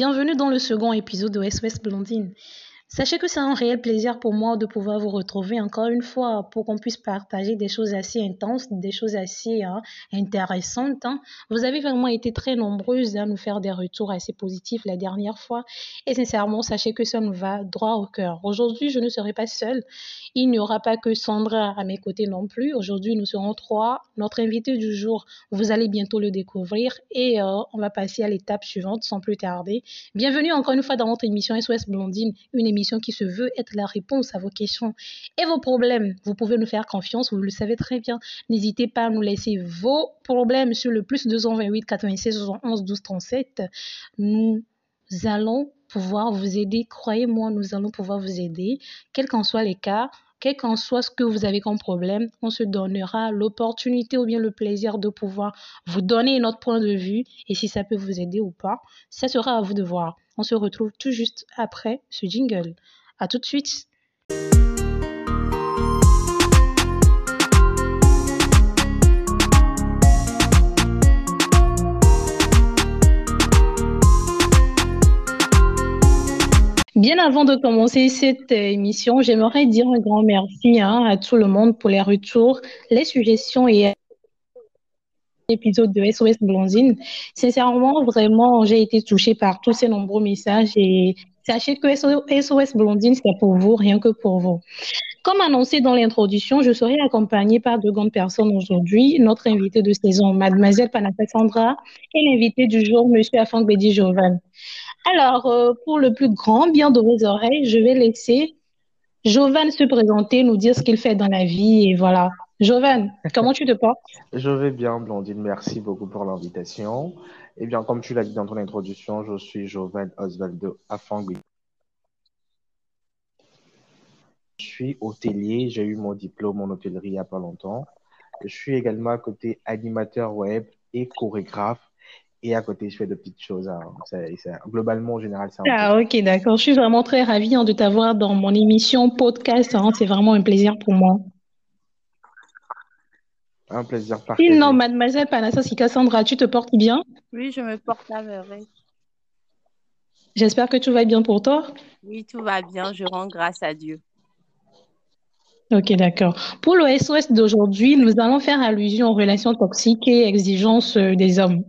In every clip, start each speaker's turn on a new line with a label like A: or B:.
A: Bienvenue dans le second épisode de SOS Blondine. Sachez que c'est un réel plaisir pour moi de pouvoir vous retrouver encore une fois pour qu'on puisse partager des choses assez intenses, des choses assez hein, intéressantes. Hein. Vous avez vraiment été très nombreuses à nous faire des retours assez positifs la dernière fois et sincèrement, sachez que ça nous va droit au cœur. Aujourd'hui, je ne serai pas seule. Il n'y aura pas que Sandra à mes côtés non plus. Aujourd'hui, nous serons trois. Notre invité du jour, vous allez bientôt le découvrir et euh, on va passer à l'étape suivante sans plus tarder. Bienvenue encore une fois dans notre émission SOS Blondine, une émission qui se veut être la réponse à vos questions et vos problèmes. Vous pouvez nous faire confiance, vous le savez très bien. N'hésitez pas à nous laisser vos problèmes sur le plus 228 96 71 12 37. Nous allons pouvoir vous aider. Croyez-moi, nous allons pouvoir vous aider, quels qu'en soient les cas. Quel qu'en soit ce que vous avez comme problème, on se donnera l'opportunité ou bien le plaisir de pouvoir vous donner notre point de vue et si ça peut vous aider ou pas, ça sera à vous de voir. On se retrouve tout juste après ce jingle. À tout de suite. Bien avant de commencer cette émission, j'aimerais dire un grand merci hein, à tout le monde pour les retours, les suggestions et épisode de SOS Blondine. Sincèrement, vraiment, j'ai été touchée par tous ces nombreux messages et sachez que SOS Blondine, c'est pour vous, rien que pour vous. Comme annoncé dans l'introduction, je serai accompagnée par deux grandes personnes aujourd'hui. Notre invité de saison, Mademoiselle Panaka Sandra, et l'invité du jour, Monsieur Afang Bedi Jovan. Alors, euh, pour le plus grand bien de vos oreilles, je vais laisser Jovan se présenter, nous dire ce qu'il fait dans la vie et voilà. Jovan, comment tu te portes?
B: Je vais bien, Blondine. Merci beaucoup pour l'invitation. Eh bien, comme tu l'as dit dans ton introduction, je suis Jovan Osvaldo Afangui. Je suis hôtelier. J'ai eu mon diplôme en hôtellerie il n'y a pas longtemps. Je suis également à côté animateur web et chorégraphe. Et à côté, je fais de petites choses. Hein. globalement, en général, c'est
A: Ah, ok, d'accord. Je suis vraiment très ravie hein, de t'avoir dans mon émission podcast. Hein. C'est vraiment un plaisir pour moi.
B: Un plaisir partagé.
A: Non, mademoiselle Panassa Cassandra, tu te portes bien
C: Oui, je me porte à merveille.
A: J'espère que tout va bien pour toi.
C: Oui, tout va bien. Je rends grâce à Dieu.
A: Ok, d'accord. Pour le SOS d'aujourd'hui, nous allons faire allusion aux relations toxiques et exigences euh, des hommes.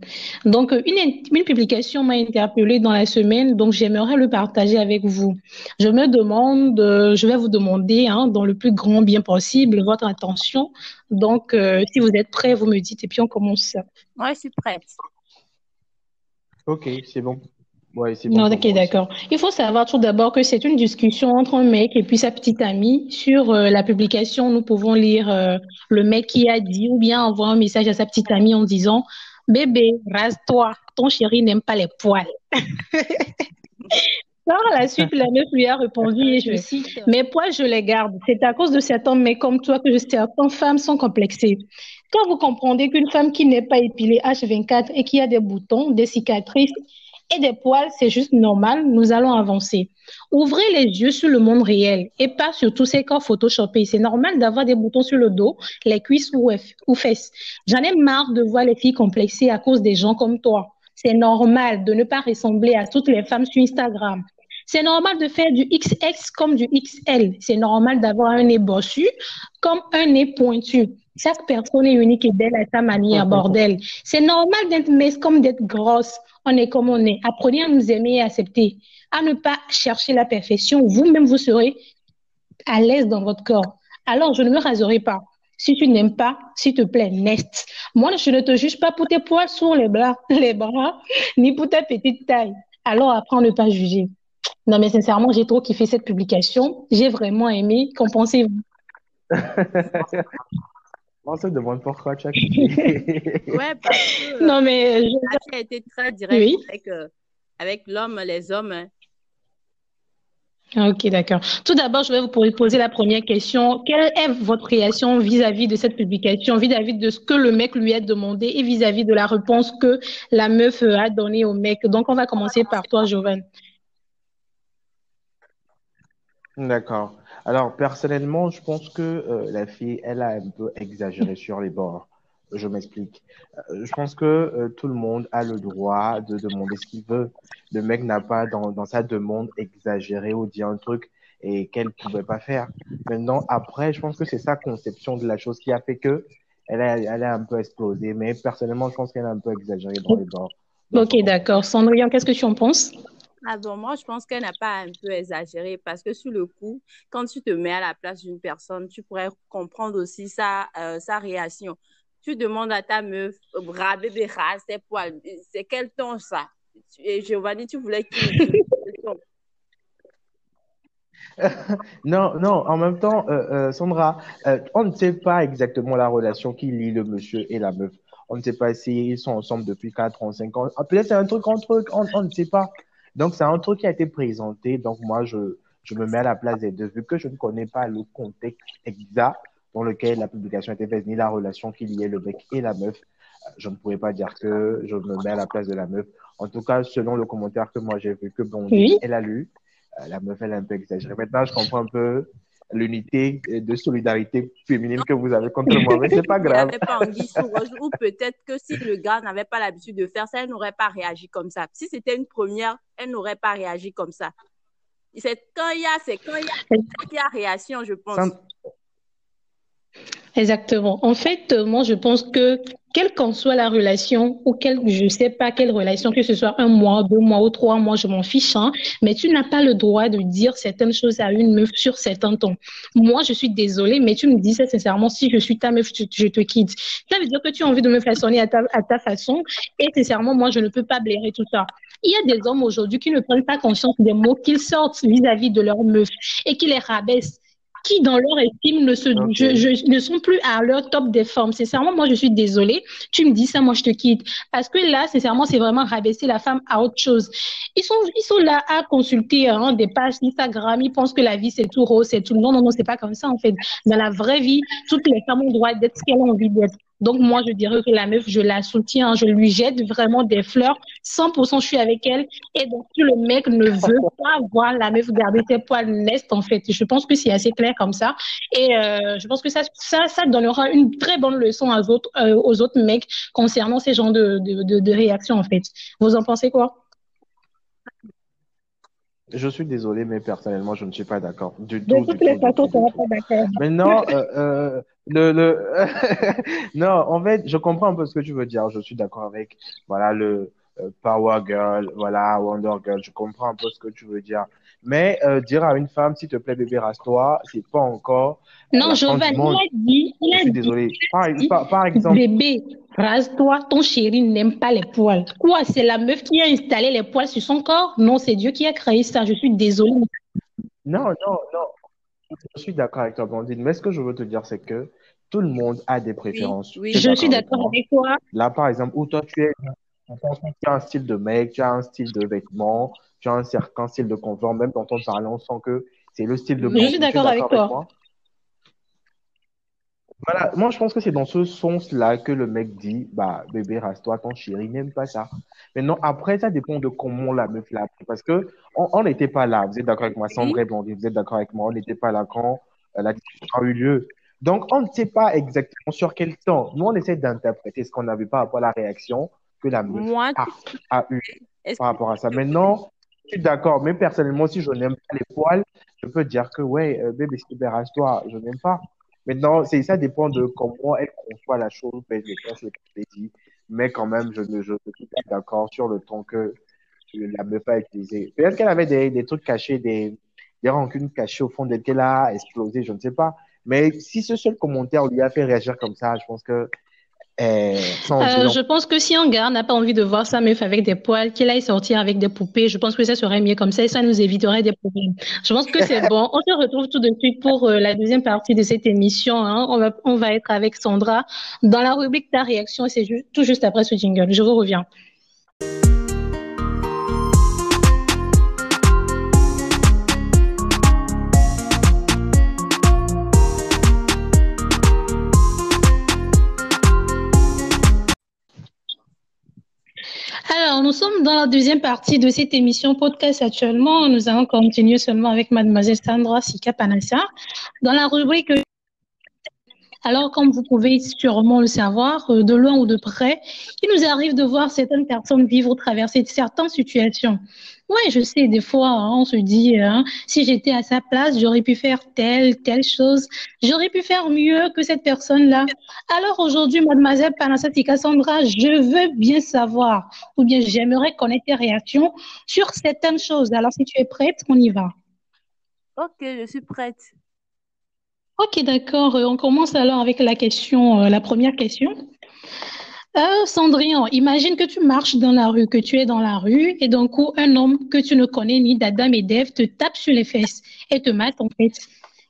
A: Donc, euh, une, une publication m'a interpellée dans la semaine, donc j'aimerais le partager avec vous. Je me demande, euh, je vais vous demander, hein, dans le plus grand bien possible, votre attention. Donc, si vous êtes prêts, vous me dites et puis on commence.
C: Oui, je suis prête.
B: Ok, c'est bon.
A: Ouais, c'est bon non, ok, d'accord. Il faut savoir tout d'abord que c'est une discussion entre un mec et puis sa petite amie. Sur euh, la publication, nous pouvons lire euh, le mec qui a dit ou bien envoyer un message à sa petite amie en disant Bébé, rase-toi, ton chéri n'aime pas les poils. Par la suite, la meuf lui a répondu, et je cite, Mes poils, je les garde. C'est à cause de certains mecs comme toi que certaines femmes sont complexées. Quand vous comprenez qu'une femme qui n'est pas épilée H24 et qui a des boutons, des cicatrices et des poils, c'est juste normal, nous allons avancer. Ouvrez les yeux sur le monde réel et pas sur tous ces corps photoshopés. C'est normal d'avoir des boutons sur le dos, les cuisses ou, fesses. J'en ai marre de voir les filles complexées à cause des gens comme toi. C'est normal de ne pas ressembler à toutes les femmes sur Instagram. C'est normal de faire du XX comme du XL. C'est normal d'avoir un nez bossu comme un nez pointu. Chaque personne est unique et belle à sa manière, bordel. C'est normal d'être mince comme d'être grosse on est comme on est. Apprenez à nous aimer et accepter, à ne pas chercher la perfection. Vous-même, vous serez à l'aise dans votre corps. Alors, je ne me raserai pas. Si tu n'aimes pas, s'il te plaît, nest. Moi, je ne te juge pas pour tes poils sur les bras, les bras, ni pour ta petite taille. Alors, apprends à ne pas juger. Non, mais sincèrement, j'ai trop kiffé cette publication. J'ai vraiment aimé. Qu'en pensez-vous?
B: On se demande pourquoi tu as
C: Ouais, parce que.
A: Non, mais.
C: Je... Tu as été très direct avec, euh, avec l'homme, les hommes. Hein.
A: Ah, ok, d'accord. Tout d'abord, je vais vous poser la première question. Quelle est votre réaction vis-à-vis de cette publication, vis-à-vis de ce que le mec lui a demandé et vis-à-vis de la réponse que la meuf a donnée au mec? Donc, on va commencer par toi, Jovan.
B: D'accord. Alors, personnellement, je pense que euh, la fille, elle a un peu exagéré sur les bords. Je m'explique. Euh, je pense que euh, tout le monde a le droit de demander ce qu'il veut. Le mec n'a pas dans, sa demande exagéré ou dit un truc et qu'elle ne pouvait pas faire. Maintenant, après, je pense que c'est sa conception de la chose qui a fait que elle a, elle a un peu explosé. Mais personnellement, je pense qu'elle a un peu exagéré dans les bords.
A: Ok, d'accord. Cendrillon, qu'est-ce que tu en penses?
C: Ah moi, je pense qu'elle n'a pas un peu exagéré parce que sur le coup, quand tu te mets à la place d'une personne, tu pourrais comprendre aussi sa, euh, sa réaction. Tu demandes à ta meuf, bras, bébé, c'est poils, c'est quel ton ça? Et Giovanni, tu voulais qu'il
B: non, non, en même temps, euh, euh, Sandra, euh, on ne sait pas exactement la relation qui lie le monsieur et la meuf. On ne sait pas s'ils sont ensemble depuis 4 ans, 5 ans. Peut-être c'est un truc entre eux, on, ne sait pas. Donc, c'est un truc qui a été présenté. Donc, moi, je, je me mets à la place des deux, vu que je ne connais pas le contexte exact dans lequel la publication a été faite, ni la relation qui liait le mec et la meuf. Je ne pourrais pas dire que je me mets à la place de la meuf. En tout cas, selon le commentaire que moi j'ai vu, que bon, elle a lu, euh, la meuf, elle est un peu exagérée. Maintenant, je comprends un peu l'unité de solidarité féminine que vous avez contre moi, mais c'est pas grave.
C: pas ou peut-être que si le gars n'avait pas l'habitude de faire ça, elle n'aurait pas réagi comme ça. Si c'était une première, elle n'aurait pas réagi comme ça. C'est quand il y a, c'est quand il y a, réaction, je pense.
A: Exactement. En fait, euh, moi, je pense que quelle qu'en soit la relation ou quelle, je sais pas quelle relation, que ce soit un mois, deux mois ou trois mois, je m'en fiche, hein, mais tu n'as pas le droit de dire certaines choses à une meuf sur certains temps. Moi, je suis désolée, mais tu me dis ça sincèrement, si je suis ta meuf, je, te quitte. Ça veut dire que tu as envie de me façonner à ta, façon et sincèrement, moi, je ne peux pas blairer tout ça. Il y a des hommes aujourd'hui qui ne prennent pas conscience des mots qu'ils sortent vis-à-vis -vis de leur meuf et qui les rabaissent qui, dans leur estime, ne, se, je, ne sont plus à leur top des formes. Sincèrement, moi, je suis désolée. Tu me dis ça, moi, je te quitte. Parce que là, sincèrement, c'est vraiment rabaisser la femme à autre chose. Ils sont, ils sont là à consulter hein, des pages Instagram. Ils pensent que la vie, c'est tout rose, c'est tout. Non, non, non, c'est pas comme ça, en fait. Dans la vraie vie, toutes les femmes ont le droit d'être ce qu'elles ont envie d'être. Donc, moi, je dirais que la meuf, je la soutiens, je lui jette vraiment des fleurs. 100%, je suis avec elle. Et donc, le mec ne veut pas? voir la meuf garder ses poils nestes, en fait, je pense que c'est assez clair comme ça. Et euh, je pense que ça, ça, ça donnera une très bonne leçon aux autres, euh, aux autres mecs concernant ces genres de, de, de, de réactions, en fait. Vous en pensez quoi?
B: Je suis désolé, mais personnellement, je ne suis pas d'accord. Du tout. De toutes les façons, tu pas d'accord. Maintenant, euh, euh, le, le... non, en fait, je comprends un peu ce que tu veux dire. Je suis d'accord avec, voilà, le euh, Power Girl, voilà, Wonder Girl. Je comprends un peu ce que tu veux dire. Mais euh, dire à une femme, s'il te plaît, bébé, rase-toi, c'est pas encore.
A: Non, Giovanni, il a dit. Il
B: je suis désolé. Par, par, exemple.
A: Bébé, rase-toi, ton chéri n'aime pas les poils. Quoi, c'est la meuf qui a installé les poils sur son corps? Non, c'est Dieu qui a créé ça. Je suis désolée.
B: Non, non, non. Je suis d'accord avec toi, Blandine. Mais ce que je veux te dire, c'est que tout le monde a des préférences.
A: Oui, je suis d'accord avec toi.
B: Là, par exemple, où toi, tu es, tu as un style de mec, tu as un style de vêtements, tu as un certain style de confort, même dans ton parlant, sans que c'est le style de
A: Je suis d'accord avec toi.
B: Voilà, moi je pense que c'est dans ce sens-là que le mec dit, bah bébé, rase-toi, ton chéri n'aime pas ça. Maintenant, après, ça dépend de comment la meuf l'a pris. Parce que on n'était pas là. Vous êtes d'accord avec moi, Sandra et Blondie, vous êtes d'accord avec moi, on n'était pas là quand euh, la discussion a eu lieu. Donc, on ne sait pas exactement sur quel temps. Nous, on essaie d'interpréter ce qu'on par rapport à la réaction que la meuf a, a eu par rapport à ça. Maintenant, suis d'accord, mais personnellement, si je n'aime pas les poils, je peux dire que, ouais, euh, bébé, tu toi je n'aime pas. Maintenant, ça dépend de comment elle conçoit la chose, ben, je dit, mais quand même, je, je, suis d'accord sur le ton que la meuf a utilisé. Peut-être qu'elle avait des, trucs cachés, des, des rancunes cachées au fond d'elle qu'elle a explosé, je ne sais pas. Mais si ce seul commentaire lui a fait réagir comme ça, je pense que
A: euh, je pense que si un gars n'a pas envie de voir sa meuf avec des poils, qu'il aille sortir avec des poupées, je pense que ça serait mieux comme ça et ça nous éviterait des problèmes. Je pense que c'est bon. On se retrouve tout de suite pour euh, la deuxième partie de cette émission. Hein. On, va, on va être avec Sandra dans la rubrique Ta réaction et c'est tout juste après ce jingle. Je vous reviens. Alors, nous sommes dans la deuxième partie de cette émission podcast actuellement. Nous allons continuer seulement avec mademoiselle Sandra Sika Panassia dans la rubrique Alors, comme vous pouvez sûrement le savoir, euh, de loin ou de près, il nous arrive de voir certaines personnes vivre ou traverser certaines situations. Oui, je sais, des fois, hein, on se dit, hein, si j'étais à sa place, j'aurais pu faire telle, telle chose. J'aurais pu faire mieux que cette personne-là. Alors aujourd'hui, mademoiselle Panasatika Cassandra, je veux bien savoir, ou bien j'aimerais connaître tes réactions sur certaines choses. Alors si tu es prête, on y va.
C: Ok, je suis prête.
A: Ok, d'accord. On commence alors avec la question, euh, la première question. Euh, Cendrillon, imagine que tu marches dans la rue, que tu es dans la rue, et d'un coup, un homme que tu ne connais ni d'Adam et d'Ève te tape sur les fesses et te mate en fait.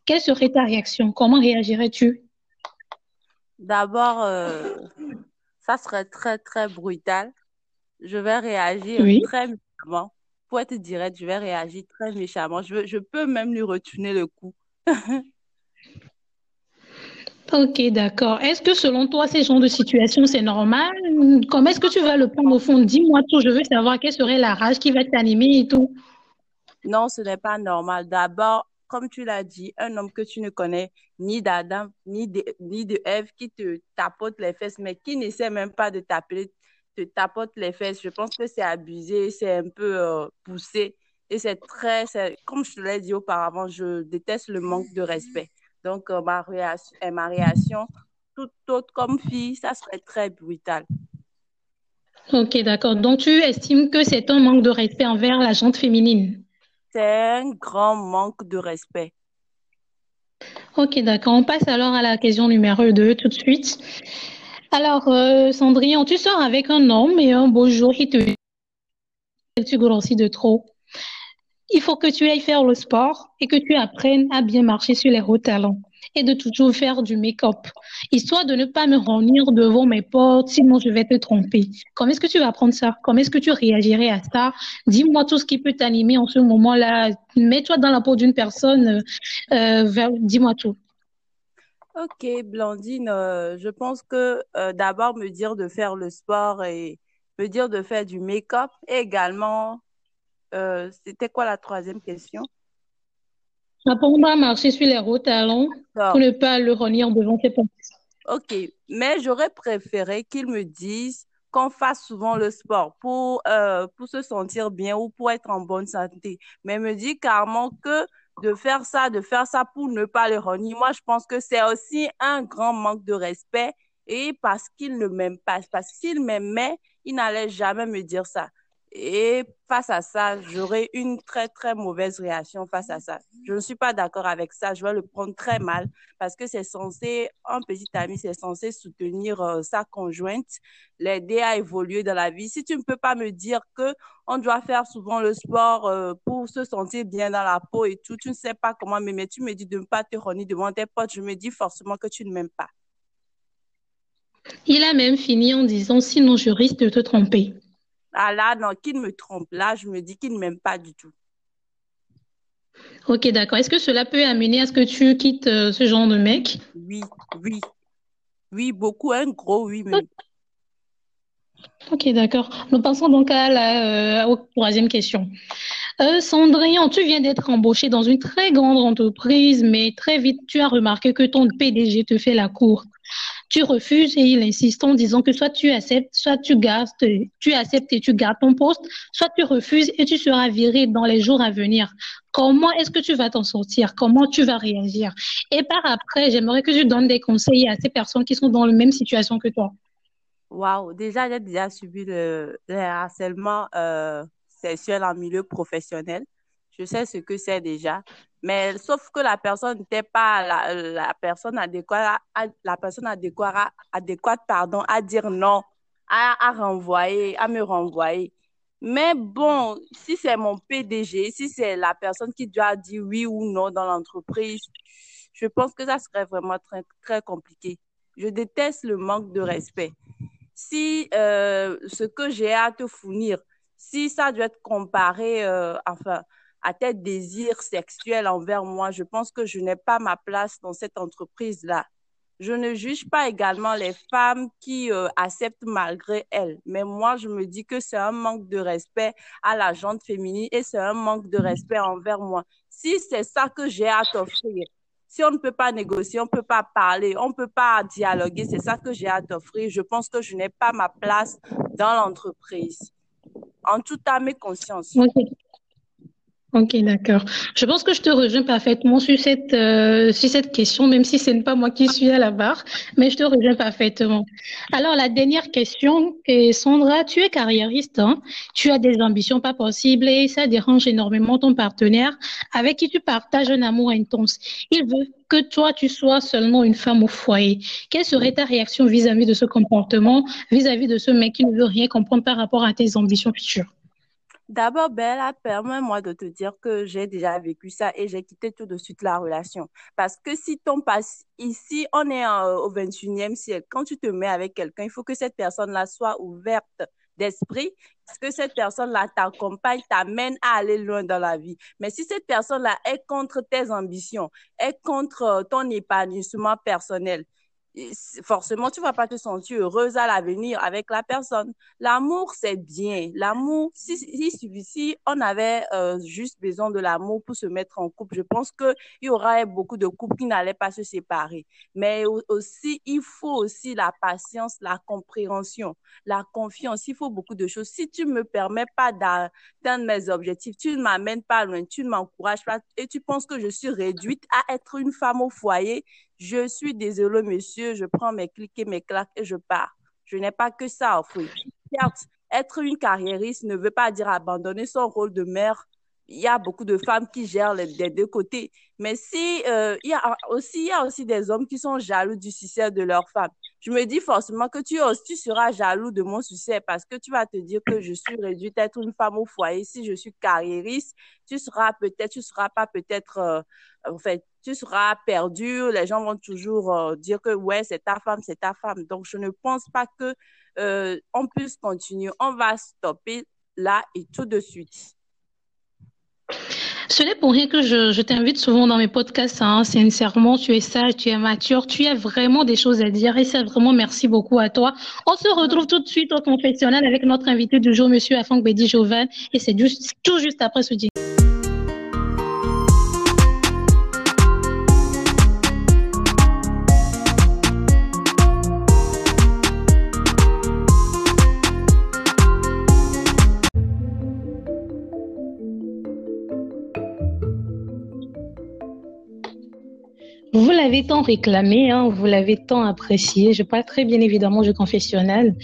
A: Quelle serait ta réaction? Comment réagirais-tu?
C: D'abord, euh, ça serait très, très brutal. Je vais réagir très méchamment. Pour être direct, je vais réagir très méchamment. Je, je peux même lui retourner le coup.
A: Ok, d'accord. Est-ce que selon toi, ces genres de situations, c'est normal Comment est-ce que tu vas le prendre au fond? Dis-moi tout, je veux savoir quelle serait la rage qui va t'animer et tout.
C: Non, ce n'est pas normal. D'abord, comme tu l'as dit, un homme que tu ne connais ni d'Adam, ni de, ni de Ève, qui te tapote les fesses, mais qui n'essaie même pas de t'appeler, te tapote les fesses. Je pense que c'est abusé, c'est un peu euh, poussé. Et c'est très, comme je te l'ai dit auparavant, je déteste le manque de respect. Donc, euh, ma, réaction, euh, ma réaction, toute autre comme fille, ça serait très brutal.
A: Ok, d'accord. Donc, tu estimes que c'est un manque de respect envers la gente féminine?
C: C'est un grand manque de respect.
A: Ok, d'accord. On passe alors à la question numéro 2 tout de suite. Alors, euh, Cendrillon, tu sors avec un homme et un beau jour, il te dit tu grossis de trop il faut que tu ailles faire le sport et que tu apprennes à bien marcher sur les hauts talons et de toujours faire du make-up, histoire de ne pas me revenir devant mes portes, sinon je vais te tromper. Comment est-ce que tu vas prendre ça? Comment est-ce que tu réagirais à ça? Dis-moi tout ce qui peut t'animer en ce moment-là. Mets-toi dans la peau d'une personne. Euh, dis-moi tout.
C: Ok, Blandine, euh, je pense que euh, d'abord me dire de faire le sport et me dire de faire du make-up également euh, c'était quoi la troisième question?
A: Apprendre à marcher sur les routes talons pour ne pas le renier devant ses portes.
C: OK, mais j'aurais préféré qu'ils me disent qu'on fasse souvent le sport pour, euh, pour se sentir bien ou pour être en bonne santé. Mais me dit carrément que de faire ça, de faire ça pour ne pas le renier, moi, je pense que c'est aussi un grand manque de respect et parce qu'il ne m'aime pas. Parce qu'il m'aimait, il n'allait jamais me dire ça. Et face à ça, j'aurai une très, très mauvaise réaction face à ça. Je ne suis pas d'accord avec ça. Je vais le prendre très mal parce que c'est censé, un petit ami, c'est censé soutenir euh, sa conjointe, l'aider à évoluer dans la vie. Si tu ne peux pas me dire que on doit faire souvent le sport euh, pour se sentir bien dans la peau et tout, tu ne sais pas comment m'aimer. Tu me dis de ne pas te renier devant tes potes. Je me dis forcément que tu ne m'aimes pas.
A: Il a même fini en disant sinon je risque de te tromper.
C: Ah là, non, qu'il me trompe. Là, je me dis qu'il ne m'aime pas du tout.
A: Ok, d'accord. Est-ce que cela peut amener à ce que tu quittes euh, ce genre de mec?
C: Oui, oui. Oui, beaucoup, un gros oui même.
A: Ok, d'accord. Nous passons donc à la euh, troisième question. Euh, Cendrillon, tu viens d'être embauché dans une très grande entreprise, mais très vite, tu as remarqué que ton PDG te fait la cour tu refuses et il insiste en disant que soit tu acceptes, soit tu gardes, tu acceptes et tu gardes ton poste, soit tu refuses et tu seras viré dans les jours à venir. Comment est-ce que tu vas t'en sortir? Comment tu vas réagir? Et par après, j'aimerais que tu donnes des conseils à ces personnes qui sont dans la même situation que toi.
C: Waouh, déjà, j'ai déjà subi le, harcèlement euh, sexuel en milieu professionnel. Je sais ce que c'est déjà. Mais sauf que la personne n'était pas la, personne adéquate, la personne adéquate, adéquate pardon, à dire non, à, à renvoyer, à me renvoyer. Mais bon, si c'est mon PDG, si c'est la personne qui doit dire oui ou non dans l'entreprise, je pense que ça serait vraiment très, très compliqué. Je déteste le manque de respect. Si euh, ce que j'ai à te fournir, si ça doit être comparé, euh, enfin, à tes désirs sexuels envers moi, je pense que je n'ai pas ma place dans cette entreprise-là. Je ne juge pas également les femmes qui euh, acceptent malgré elles, mais moi, je me dis que c'est un manque de respect à la gente féminine et c'est un manque de respect envers moi. Si c'est ça que j'ai à t'offrir, Si on ne peut pas négocier, on ne peut pas parler, on ne peut pas dialoguer, c'est ça que j'ai à t'offrir. Je pense que je n'ai pas ma place dans l'entreprise. En toute âme et conscience.
A: Ok, d'accord. Je pense que je te rejoins parfaitement sur cette, euh, sur cette question, même si ce n'est pas moi qui suis à la barre, mais je te rejoins parfaitement. Alors, la dernière question, est, Sandra, tu es carriériste, hein? tu as des ambitions pas possibles et ça dérange énormément ton partenaire avec qui tu partages un amour intense. Il veut que toi, tu sois seulement une femme au foyer. Quelle serait ta réaction vis-à-vis -vis de ce comportement, vis-à-vis -vis de ce mec qui ne veut rien comprendre par rapport à tes ambitions futures?
C: D'abord, Bella, permets-moi de te dire que j'ai déjà vécu ça et j'ai quitté tout de suite la relation. Parce que si ton passe ici, on est au 21e siècle, quand tu te mets avec quelqu'un, il faut que cette personne-là soit ouverte d'esprit, que cette personne-là t'accompagne, t'amène à aller loin dans la vie. Mais si cette personne-là est contre tes ambitions, est contre ton épanouissement personnel, forcément, tu vas pas te sentir heureuse à l'avenir avec la personne. L'amour, c'est bien. L'amour, si, si, si, on avait euh, juste besoin de l'amour pour se mettre en couple, je pense qu'il y aurait beaucoup de couples qui n'allaient pas se séparer. Mais aussi, il faut aussi la patience, la compréhension, la confiance. Il faut beaucoup de choses. Si tu me permets pas d'atteindre mes objectifs, tu ne m'amènes pas loin, tu ne m'encourages pas et tu penses que je suis réduite à être une femme au foyer, je suis désolée, monsieur, je prends mes clics et mes claques et je pars. Je n'ai pas que ça à offrir. Certes, être une carriériste ne veut pas dire abandonner son rôle de mère. Il y a beaucoup de femmes qui gèrent les, deux côtés. Mais si, euh, il, y a aussi, il y a aussi des hommes qui sont jaloux du succès de leur femme. Je me dis forcément que tu, tu seras jaloux de mon succès parce que tu vas te dire que je suis réduite à être une femme au foyer. Si je suis carriériste, tu seras peut-être, tu seras pas peut-être, euh, en fait, tu seras perdu. Les gens vont toujours euh, dire que ouais, c'est ta femme, c'est ta femme. Donc, je ne pense pas que euh, on puisse continuer. On va stopper là et tout de suite.
A: Ce n'est pour rien que je, t'invite souvent dans mes podcasts. Hein. Sincèrement, tu es sage, tu es mature, tu as vraiment des choses à dire et c'est vraiment merci beaucoup à toi. On se retrouve tout de suite au confessionnal avec notre invité du jour, Monsieur Afang Bedi Jovan, et c'est tout juste après ce dîner. L'avez tant réclamé, hein, vous l'avez tant apprécié. Je parle très bien évidemment du confessionnal.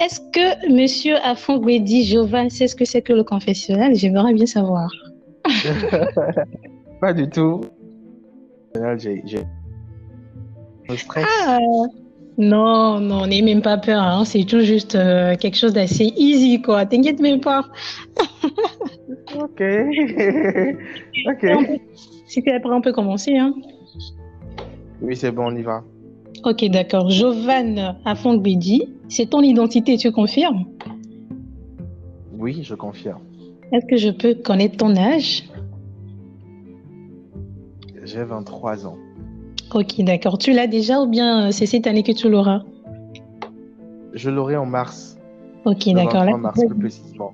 A: Est-ce que Monsieur Afongwedi Jovan sait ce que c'est que le confessionnal? J'aimerais bien savoir.
B: Pas du tout. J'ai.
A: Ah, non, non, n'aie même pas peur. Hein. C'est tout juste euh, quelque chose d'assez easy, quoi. T'inquiète même pas.
B: ok. ok.
A: Si tu es prêt, on peut commencer. Hein.
B: Oui, c'est bon, on y va.
A: Ok, d'accord. Jovan Afongbedi, c'est ton identité, tu confirmes?
B: Oui, je confirme.
A: Est-ce que je peux connaître ton âge?
B: J'ai 23 ans.
A: Ok, d'accord. Tu l'as déjà ou bien c'est cette année que tu l'auras?
B: Je l'aurai en mars.
A: Ok, d'accord.
B: En mars, plus précisément.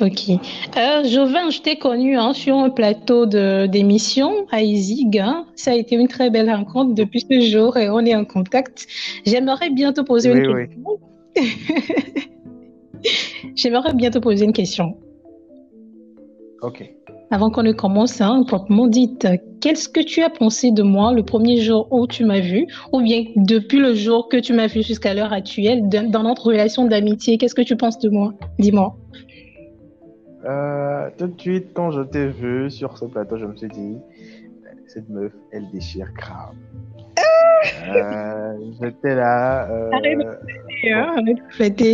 A: Ok. Euh, Jovin, je t'ai connu hein, sur un plateau d'émission à Izig. Hein. Ça a été une très belle rencontre depuis ce jour et on est en contact. J'aimerais bien te poser une question. J'aimerais bien te poser une question.
B: Ok.
A: Avant qu'on ne commence, hein, proprement dit, qu'est-ce que tu as pensé de moi le premier jour où tu m'as vu, ou bien depuis le jour que tu m'as vu jusqu'à l'heure actuelle, dans notre relation d'amitié, qu'est-ce que tu penses de moi? Dis-moi.
B: Euh, tout de suite, quand je t'ai vu sur ce plateau, je me suis dit, cette meuf, elle déchire grave. euh, J'étais là. Euh,
A: arrête,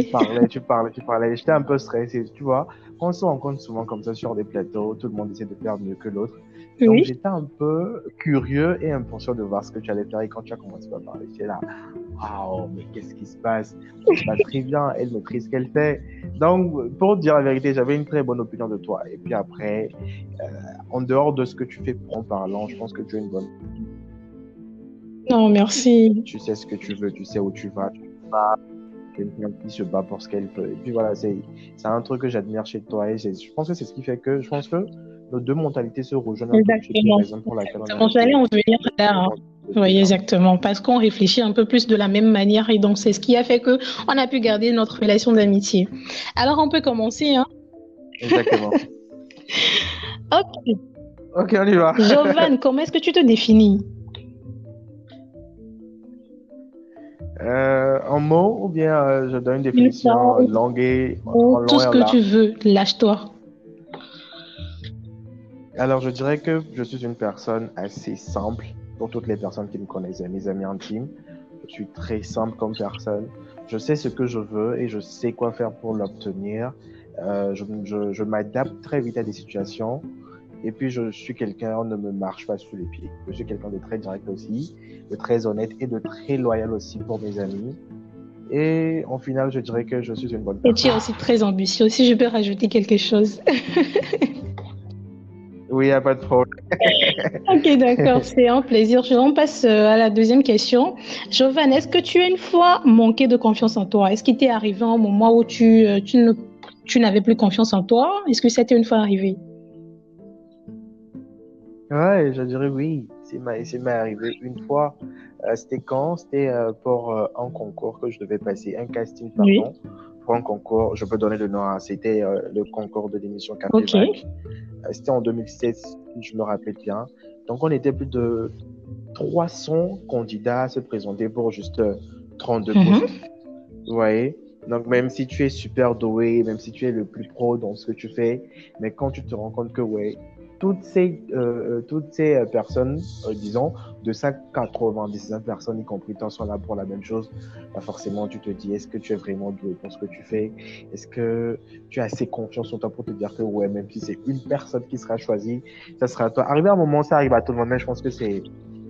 B: Tu parlais, tu parlais, tu parlais. J'étais un peu stressé, tu vois. On se rencontre souvent comme ça sur des plateaux, tout le monde essaie de faire mieux que l'autre. Donc j'étais un peu curieux et impatient de voir ce que tu allais faire. Et quand tu as commencé à parler, j'étais là, waouh, mais qu'est-ce qui se passe? Ça très bien, elle maîtrise ce qu'elle fait. Donc, pour dire la vérité, j'avais une très bonne opinion de toi. Et puis après, euh, en dehors de ce que tu fais en parlant, je pense que tu es une bonne.
A: Non, merci.
B: Tu sais ce que tu veux, tu sais où tu vas. Tu vas quelqu'un qui se bat pour ce qu'elle peut. Et puis voilà, c'est un truc que j'admire chez toi. Et je pense que c'est ce qui fait que je pense que nos deux mentalités se rejoignent. Exactement. C'est pour laquelle
A: on J'allais en venir là. Oui, exactement, parce qu'on réfléchit un peu plus de la même manière et donc c'est ce qui a fait que on a pu garder notre relation d'amitié. Alors on peut commencer, hein
B: Exactement.
A: ok.
B: Ok, on y va.
A: Jovan, comment est-ce que tu te définis?
B: Euh, En mots ou bien euh, je donne une définition longue et
A: Tout ce que tu veux, lâche-toi.
B: Alors je dirais que je suis une personne assez simple pour toutes les personnes qui me connaissent, mes amis intimes. Je suis très simple comme personne. Je sais ce que je veux et je sais quoi faire pour l'obtenir. Euh, je, je, je m'adapte très vite à des situations. Et puis, je suis quelqu'un, on ne me marche pas sous les pieds. Je suis quelqu'un de très direct aussi, de très honnête et de très loyal aussi pour mes amis. Et en final, je dirais que je suis une bonne personne.
A: Et tu es aussi très ambitieux. Si je peux rajouter quelque chose.
B: Oui, il n'y a pas de problème.
A: ok, d'accord, c'est un plaisir. Je on passe euh, à la deuxième question. Jovan, est-ce que tu as une fois manqué de confiance en toi? Est-ce qu'il t'est arrivé un moment où tu, euh, tu, ne, tu n'avais plus confiance en toi? Est-ce que c'était une fois arrivé?
B: Ouais, je dirais oui. C'est m'est arrivé une fois. Euh, c'était quand? C'était pour un concours que je devais passer, un casting, pardon. Pour un concours, je peux donner le nom. Hein. C'était le concours de l'émission Café
A: Ok.
B: Euh, c'était en 2016, je me rappelle bien. Donc, on était plus de 300 candidats à se présenter pour juste 32 euh, mhm. postes. Vous voyez? Donc, même si tu es super doué, même si tu es le plus pro dans ce que tu fais, mais quand tu te rends compte que, ouais, toutes ces, euh, euh, toutes ces euh, personnes, disons, de 199 personnes, y compris toi, sont là pour la même chose, bah forcément, tu te dis, est-ce que tu es vraiment doué pour ce que tu fais? Est-ce que tu as assez confiance en toi pour te dire que, ouais, même si c'est une personne qui sera choisie, ça sera toi? Arriver à un moment, ça arrive à tout le monde, mais je pense que c'est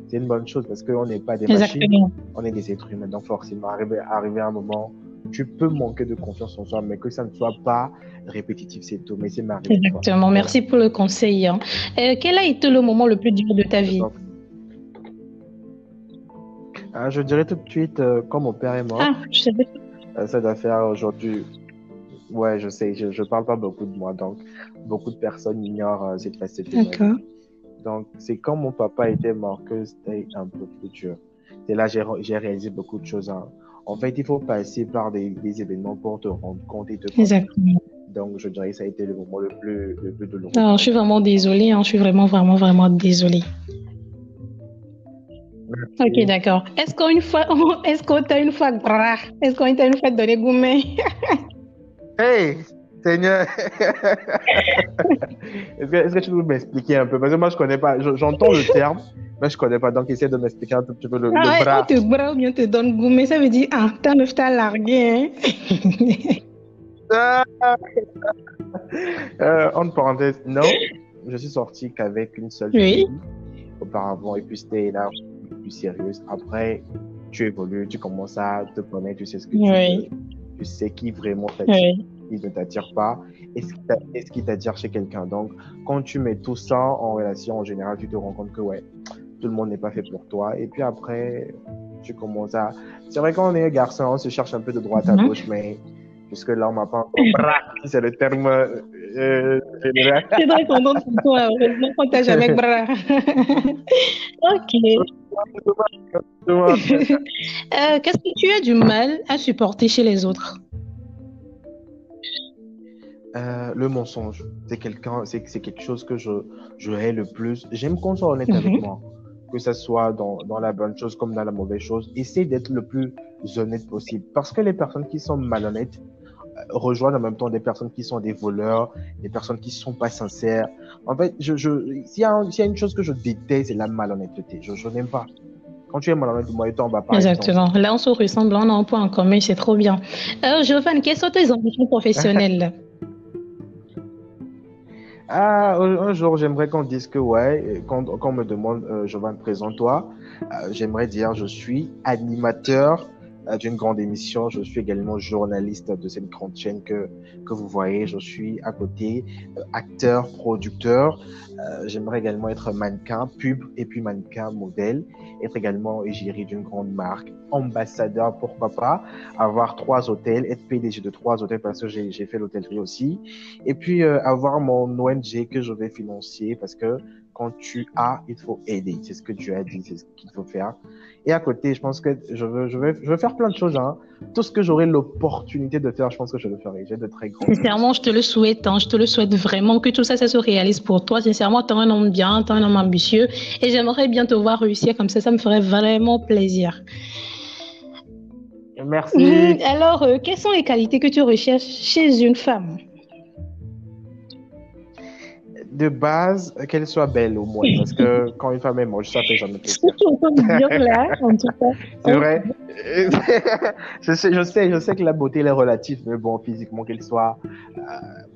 B: c'est une bonne chose parce qu'on n'est pas des machines, on est des êtres humains. Donc, forcément, arriver, arriver à un moment, tu peux manquer de confiance en soi, mais que ça ne soit pas répétitif, c'est tout. Mais c'est ma
A: Exactement. Merci pour le conseil. Hein. Euh, quel a été le moment le plus dur de ta vie?
B: Ah, Je dirais tout de suite, euh, quand mon père est mort.
A: Ah, je sais
B: euh, ça doit faire aujourd'hui. Ouais, je sais, je ne parle pas beaucoup de moi, donc beaucoup de personnes ignorent cette facette
A: D'accord.
B: Donc, c'est quand mon papa était mort que c'était un peu plus dur. Et là, j'ai réalisé beaucoup de choses. Hein. En fait, il faut passer par des, événements pour te rendre compte et te
A: Exactement.
B: Donc, je dirais que ça a été le moment le plus, le plus douloureux.
A: Non, je suis vraiment désolée. Hein. Je suis vraiment, vraiment, vraiment désolée. Ok, d'accord. Est-ce qu'une fois, est-ce qu'on t'a une fois, est-ce qu'on t'a une fois donné gourmet?
B: hey, Seigneur. est-ce, que, tu peux m'expliquer un peu? Parce que moi, je connais pas. J'entends le terme, mais je connais pas. Donc, essaie de m'expliquer un tout petit peu le, ah, bras.
A: te bras ou bien te donne goût, ça veut dire, ah, ta meuf t'a largué,
B: hein. euh, en parenthèse, non, je suis sorti qu'avec une seule fille auparavant, et puis c'était là plus sérieuse. Après, tu évolues, tu commences à te connaître, tu sais ce que tu veux, tu sais qui vraiment t'attire, qui ne t'attire pas, et ce qui t'attire chez quelqu'un. Donc, quand tu mets tout ça en relation, en général, tu te rends compte que, ouais, tout le monde n'est pas fait pour toi. Et puis après, tu commences à. C'est vrai qu'on est garçon, on se cherche un peu de droite à mhm. gauche, mais jusque là, on m'a pas encore. C'est le terme euh,
A: général. C'est vrai qu'on donne pour toi, heureusement qu'on t'a jamais bras. ok. euh, Qu'est-ce que tu as du mal à supporter chez les autres?
B: Euh, le mensonge, c'est quelqu'un, c'est quelque chose que je, je hais le plus. J'aime qu'on soit honnête avec mhm. moi que ce soit dans, dans, la bonne chose comme dans la mauvaise chose, essaie d'être le plus honnête possible. Parce que les personnes qui sont malhonnêtes euh, rejoignent en même temps des personnes qui sont des voleurs, des personnes qui sont pas sincères. En fait, je, je, s'il y, y, a une chose que je déteste, c'est la malhonnêteté. Je, je n'aime pas. Quand tu es malhonnête, moi et toi, on va pas.
A: Exactement. Là, on se ressemble, on a un point en commun, c'est trop bien. Alors, Jovan, quelles sont tes ambitions professionnelles?
B: Ah, un jour, j'aimerais qu'on dise que, ouais, quand, quand on me demande, euh, Jovan, présente-toi, euh, j'aimerais dire, je suis animateur d'une grande émission. Je suis également journaliste de cette grande chaîne que, que vous voyez. Je suis à côté acteur, producteur. J'aimerais également être mannequin, pub et puis mannequin modèle. Être également égérie d'une grande marque, ambassadeur, pourquoi pas. Avoir trois hôtels, être PDG de trois hôtels parce que j'ai fait l'hôtellerie aussi. Et puis avoir mon ONG que je vais financer parce que quand tu as, il faut aider. C'est ce que tu as dit, c'est ce qu'il faut faire. Et à côté, je pense que je veux, je veux, je veux faire plein de choses. Hein. Tout ce que j'aurai l'opportunité de faire, je pense que je le ferai. J'ai de très grands.
A: Sincèrement, je te le souhaite. Hein. Je te le souhaite vraiment que tout ça, ça se réalise pour toi. Sincèrement, tu es un homme bien, tu es un homme ambitieux. Et j'aimerais bien te voir réussir comme ça. Ça me ferait vraiment plaisir.
B: Merci.
A: Alors, euh, quelles sont les qualités que tu recherches chez une femme?
B: De base, qu'elle soit belle au moins, parce que quand une femme est moche, ça fait jamais plaisir. C'est vrai. je, sais, je, sais, je sais que la beauté est relative, mais bon, physiquement, qu'elle soit euh,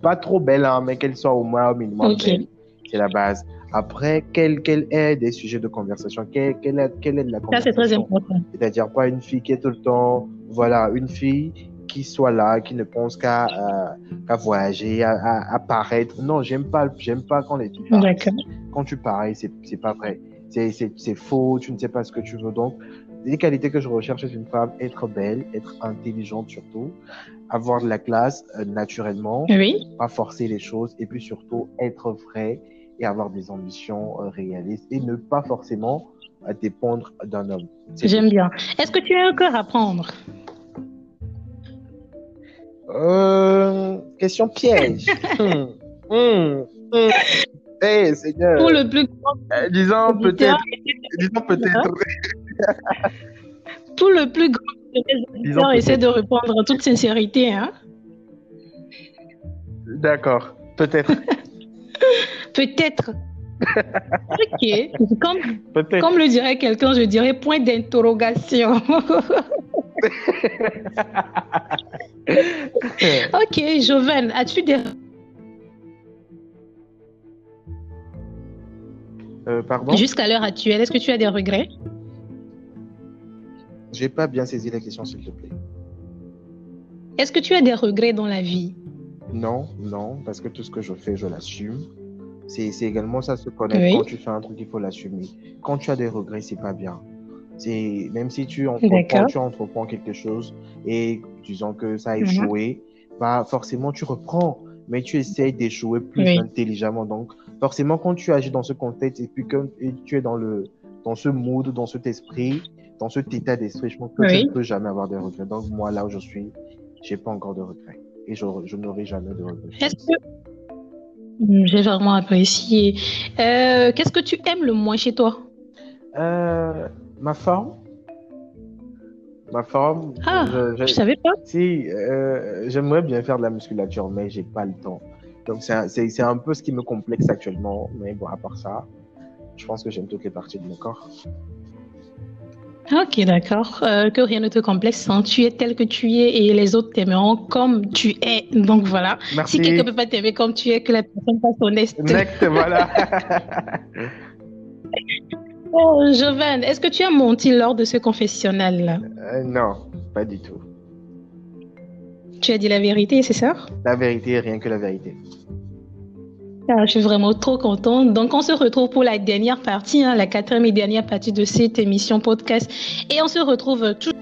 B: pas trop belle, hein, mais qu'elle soit au moins au minimum belle. C'est la base. Après, quel, quel est des sujets de conversation? Quelle, quelle, est, quelle est la conversation
A: Ça, c'est très important.
B: C'est-à-dire pas une fille qui est tout le temps, voilà, une fille qui soit là, qui ne pense qu'à voyager, à, paraître. Non, j'aime pas, j'aime pas quand les filles Quand tu parais, c'est, pas vrai. C'est faux, tu ne sais pas ce que tu veux. Donc, les qualités que je recherche chez une femme, être belle, être intelligente surtout, avoir de la classe euh, naturellement,
A: oui.
B: pas forcer les choses, et puis surtout être vrai et avoir des ambitions euh, réalistes et ne pas forcément dépendre d'un homme.
A: J'aime bien. Est-ce que tu as un cœur à prendre?
B: Euh, question piège. hum, hum, hum. Hey, Seigneur.
A: Pour le plus grand.
B: Euh, disons peut-être. Disons peut-être.
A: Pour le plus grand essaie de répondre en toute sincérité. Hein?
B: D'accord. Peut-être.
A: peut-être. ok. Comme, comme le dirait quelqu'un, je dirais point d'interrogation. ok, Joven, as-tu des...
B: Euh, pardon?
A: Jusqu'à l'heure actuelle, est-ce que tu as des regrets?
B: J'ai pas bien saisi la question, s'il te plaît.
A: Est-ce que tu as des regrets dans la vie?
B: Non, non, parce que tout ce que je fais, je l'assume. C'est également ça, se connaître. Quand tu fais un truc, il faut l'assumer. Quand tu as des regrets, c'est pas bien. C'est même si tu entreprends, tu entreprends quelque chose et disons que ça a mhm. échoué, bah forcément tu reprends, mais tu essayes d'échouer plus intelligemment. Donc forcément quand tu agis dans ce contexte et puis que tu es dans le dans ce mood, dans cet esprit, dans cet état d'esprit, je pense que tu ne peux jamais avoir de regrets. Donc moi là où je suis, j'ai pas encore de regrets et je, je n'aurai jamais de regrets.
A: Que hmm, j'ai vraiment apprécié. Euh, qu'est-ce que tu aimes le moins chez toi?
B: Euh, Ma forme? Ma forme
A: Ah, je, savais pas.
B: Si, euh, j'aimerais bien faire de la musculature, mais j'ai pas le temps. Donc, c'est un peu ce qui me complexe actuellement. Mais bon, à part ça, je pense que j'aime toutes les parties de mon corps.
A: Ok, d'accord. Euh, que rien ne te complexe. Hein. Tu es tel que tu es et les autres t'aimeront comme tu es. Donc voilà.
B: Merci.
A: Si quelqu'un ne peut pas t'aimer comme tu es, que la personne passe honnête.
B: Next, voilà.
A: Oh, Jovan, est-ce que tu as menti lors de ce confessionnal-là?
B: Euh, Non, pas du tout.
A: Tu as dit la vérité, c'est ça?
B: La vérité, rien que la vérité.
A: Ah, je suis vraiment trop contente. Donc, on se retrouve pour la dernière partie, hein, la quatrième et dernière partie de cette émission podcast. Et on se retrouve tout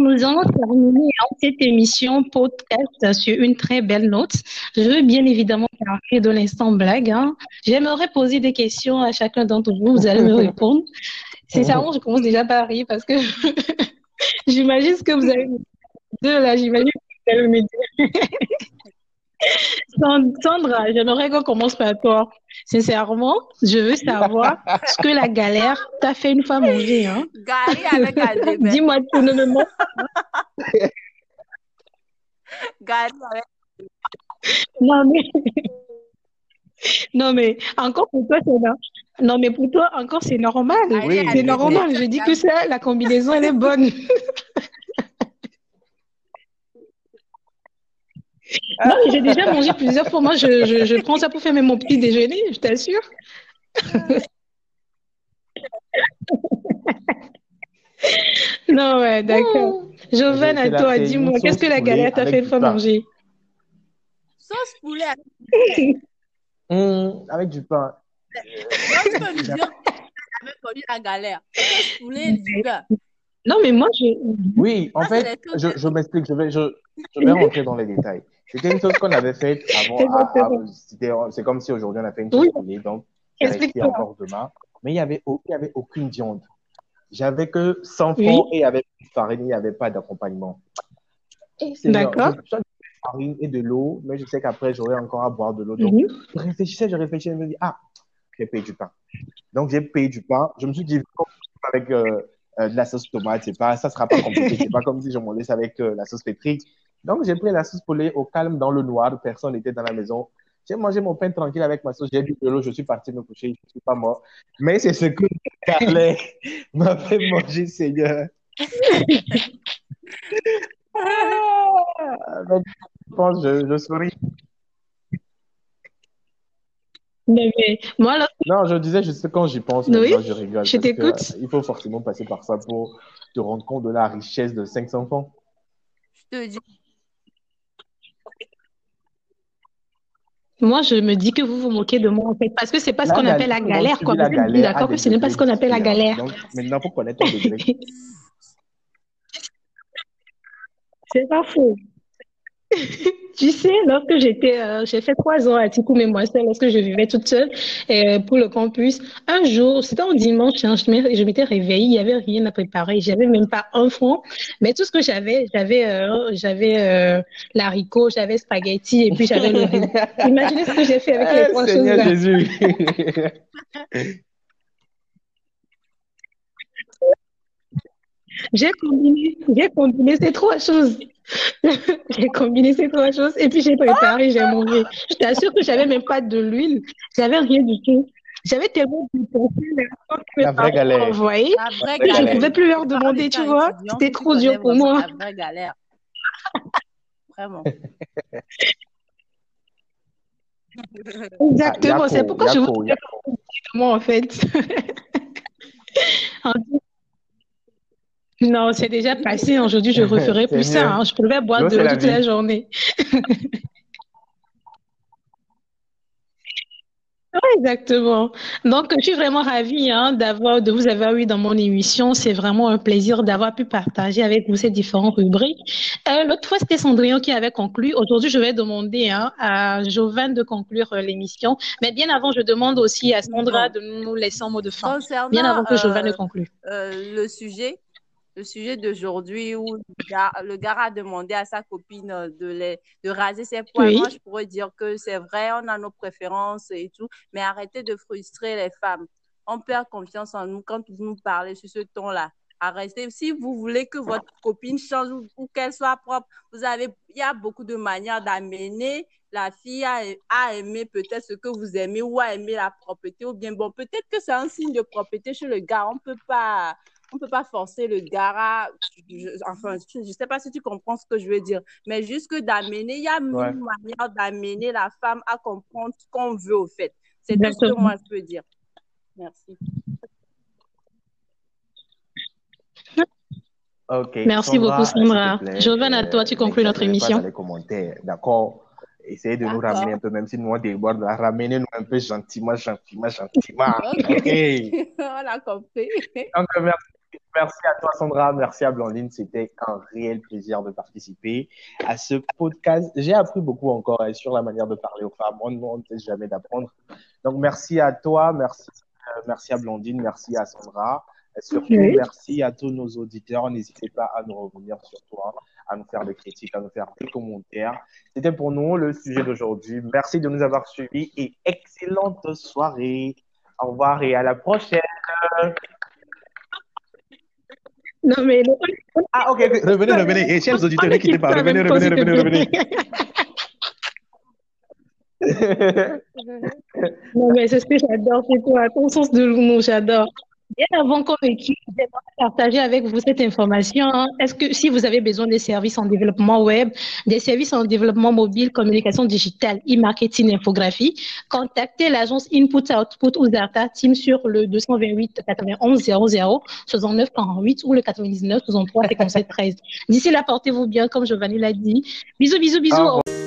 A: nous allons terminer cette émission podcast sur une très belle note. Je veux bien évidemment parler de l'instant blague. Hein. J'aimerais poser des questions à chacun d'entre vous. Vous allez me répondre. Sincèrement, je commence déjà par rire parce que j'imagine ce que vous avez deux là. J'imagine que vous allez me dire. Sandra, j'aimerais qu'on commence par toi. Sincèrement, je veux savoir ce que la galère t'a fait une fois manger. Hein?
C: avec
A: Dis-moi tout, ne me mens
C: avec
A: Non, mais... Non, mais encore pour toi, c'est là. Non, mais pour toi, encore, c'est normal.
B: Oui,
A: c'est normal. Je dis que ça, la combinaison, elle est bonne. Non, mais j'ai déjà mangé plusieurs fois. Moi, je, je, je, prends ça pour faire même mon petit déjeuner, je t'assure. non, ouais, d'accord. Jovan, à toi, dis-moi, qu'est-ce que la galère t'a fait une fois manger
C: Sauce poulet avec
B: Mmh, avec du pain.
C: Moi, tu peux me dire que j'avais connu la galère. Sauce poulet du pain.
A: Non, mais moi, je.
B: Oui, en fait, je, je m'explique, je vais, je, je vais rentrer dans les détails. C'était une chose qu'on avait faite avant. C'est comme si aujourd'hui on a fait une
A: Oui.
B: sauce poulet, donc
A: Explique-toi.
B: encore demain. Mais il n'y avait, il y avait aucune viande. J'avais que 100
A: Oui.
B: francs et il y avait plus de farine, il n'y avait pas d'accompagnement.
A: D'accord.
B: Je, de farine et de l'eau, mais je sais qu'après j'aurai encore à boire de l'eau. Donc
A: Mhm.
B: je réfléchissais, je réfléchissais, je me dis, ah, j'ai payé du pain. Donc j'ai payé du pain. Je me suis dit, avec euh, euh, de la sauce tomate, c'est pas, ça sera pas compliqué. C'est pas comme si je m'en laisse avec euh, la sauce pétrie. Donc j'ai pris la sauce poulet au calme dans le noir, personne n'était dans la maison. J'ai mangé mon pain tranquille avec ma sauce, j'ai bu de l'eau, je suis parti me coucher, je suis pas mort. Mais c'est ce que Carlet m'a fait manger, Seigneur. Ah, donc, je pense, je, je souris.
A: Mais, mais moi, là,
B: Non, je disais, je sais quand j'y pense,
A: Oui,
B: maintenant je rigole.
A: je t'écoute.
B: il faut forcément passer par ça pour te rendre compte de la richesse de cinq enfants.
C: Je te dis.
A: moi, je me dis que vous vous moquez de moi, en fait, parce que c'est pas ce qu'on appelle la galère, quoi. d'accord que ce n'est pas ce qu'on appelle la galère.
B: Donc, maintenant, il faut connaître ton degré.
A: C'est pas faux. Tu sais, lorsque j'étais, euh, j'ai fait trois ans à Tikoum et moi seule, lorsque je vivais toute seule euh, pour le campus, un jour, c'était un dimanche, hein, je m'étais réveillée, il y avait rien à préparer, j'avais même pas un franc, mais tout ce que j'avais, j'avais, euh, j'avais euh, l'haricot, j'avais spaghetti et puis j'avais le riz. Imaginez ce que j'ai fait avec les trois choses-là.
B: Jésus.
A: J'ai combiné, j'ai combiné ces trois choses. J'ai combiné ces trois choses et puis j'ai préparé, j'ai mangé. Je t'assure que j'avais même pas de l'huile, j'avais rien du tout. J'avais tellement de mais que
B: La vraie galère.
A: m'envoyaient
C: La vraie
B: Que je
C: galère.
A: pouvais plus leur demander, tu vois. C'était trop dur pour moi.
C: La vraie galère. Vraiment.
A: Exactement,
B: Ah,
A: c'est
B: Yako,
A: pourquoi je vous
B: Yako,
A: dis
B: Yako.
A: moi en fait. En tout- Non, c'est déjà passé. Aujourd'hui, je referai plus ça. hein. Je pouvais boire de l'eau toute la journée. Exactement. Donc, je suis vraiment ravie hein, d'avoir, de vous avoir eu dans mon émission. C'est vraiment un plaisir d'avoir pu partager avec vous ces différentes rubriques. Euh, l'autre fois, c'était Cendrillon qui avait conclu. Aujourd'hui, je vais demander hein, à Jovan de conclure euh, l'émission. Mais bien avant, je demande aussi à Sandra de nous laisser un mot de fin.
C: Concernant
A: Bien avant que Jovan ne
C: euh,
A: conclue.
C: euh, le sujet, le sujet d'aujourd'hui où le gars, a demandé à sa copine euh, de, les, de raser ses poils,
A: Oui.
C: moi je pourrais dire que c'est vrai, on a nos préférences et tout, mais arrêtez de frustrer les femmes. On perd confiance en nous quand vous nous parlez sur ce ton-là. Arrêtez. Si vous voulez que votre copine change ou, ou qu'elle soit propre, vous avez, il y a beaucoup de manières d'amener la fille à, à aimer peut-être ce que vous aimez ou à aimer la propreté ou bien bon, peut-être que c'est un signe de propreté chez le gars. On peut pas, on peut pas forcer le gars à, je- enfin, je, je sais pas si tu comprends ce que je veux dire, mais juste que d'amener, il y a
B: Ouais.
C: manières d'amener la femme à comprendre ce qu'on veut au fait. C'est tout ce que moi je peux dire. Merci.
A: Merci
B: Sandra,
A: beaucoup, Sandra. Jovan, à toi, tu conclus notre émission.
B: dans les commentaires, d'accord? Essayez de nous ramener un peu, même si nous on déborde, ramenez-nous un peu gentiment, gentiment, gentiment.
C: Ok.
B: Ok.
C: On a compris.
B: Donc, euh, merci, merci à toi, Sandra. Merci à Blandine. C'était un réel plaisir de participer à ce podcast. J'ai appris beaucoup encore hein, sur la manière de parler aux femmes. On on ne cesse jamais d'apprendre. Donc, merci à toi. Merci, euh, merci à Blandine. Merci à Sandra. Et surtout,
A: Oui.
B: merci à tous nos auditeurs. N'hésitez pas à nous revenir sur toi, à nous faire des critiques, à nous faire des commentaires. C'était pour nous le sujet d'aujourd'hui. Merci de nous avoir suivis et excellente soirée. Au revoir et à la prochaine.
A: Non, mais
B: Ah, ok, revenez, revenez. Et chers auditeurs, ne quittez pas. Revenez, revenez, revenez, revenez.
A: non, mais c'est ce que j'adore, c'est toi, ton sens de l'humour, j'adore. Bien avant qu'on équipe, j'aimerais partager avec vous cette information. Est-ce que si vous avez besoin des services en développement web, des services en développement mobile, communication digitale, e-marketing, infographie, contactez l'agence Input Output ou Zarta Team sur le 228 91 00 69 48 ou le 99 63 57 13. D'ici là, portez-vous bien, comme Giovanni l'a dit. Bisous, bisous, bisous.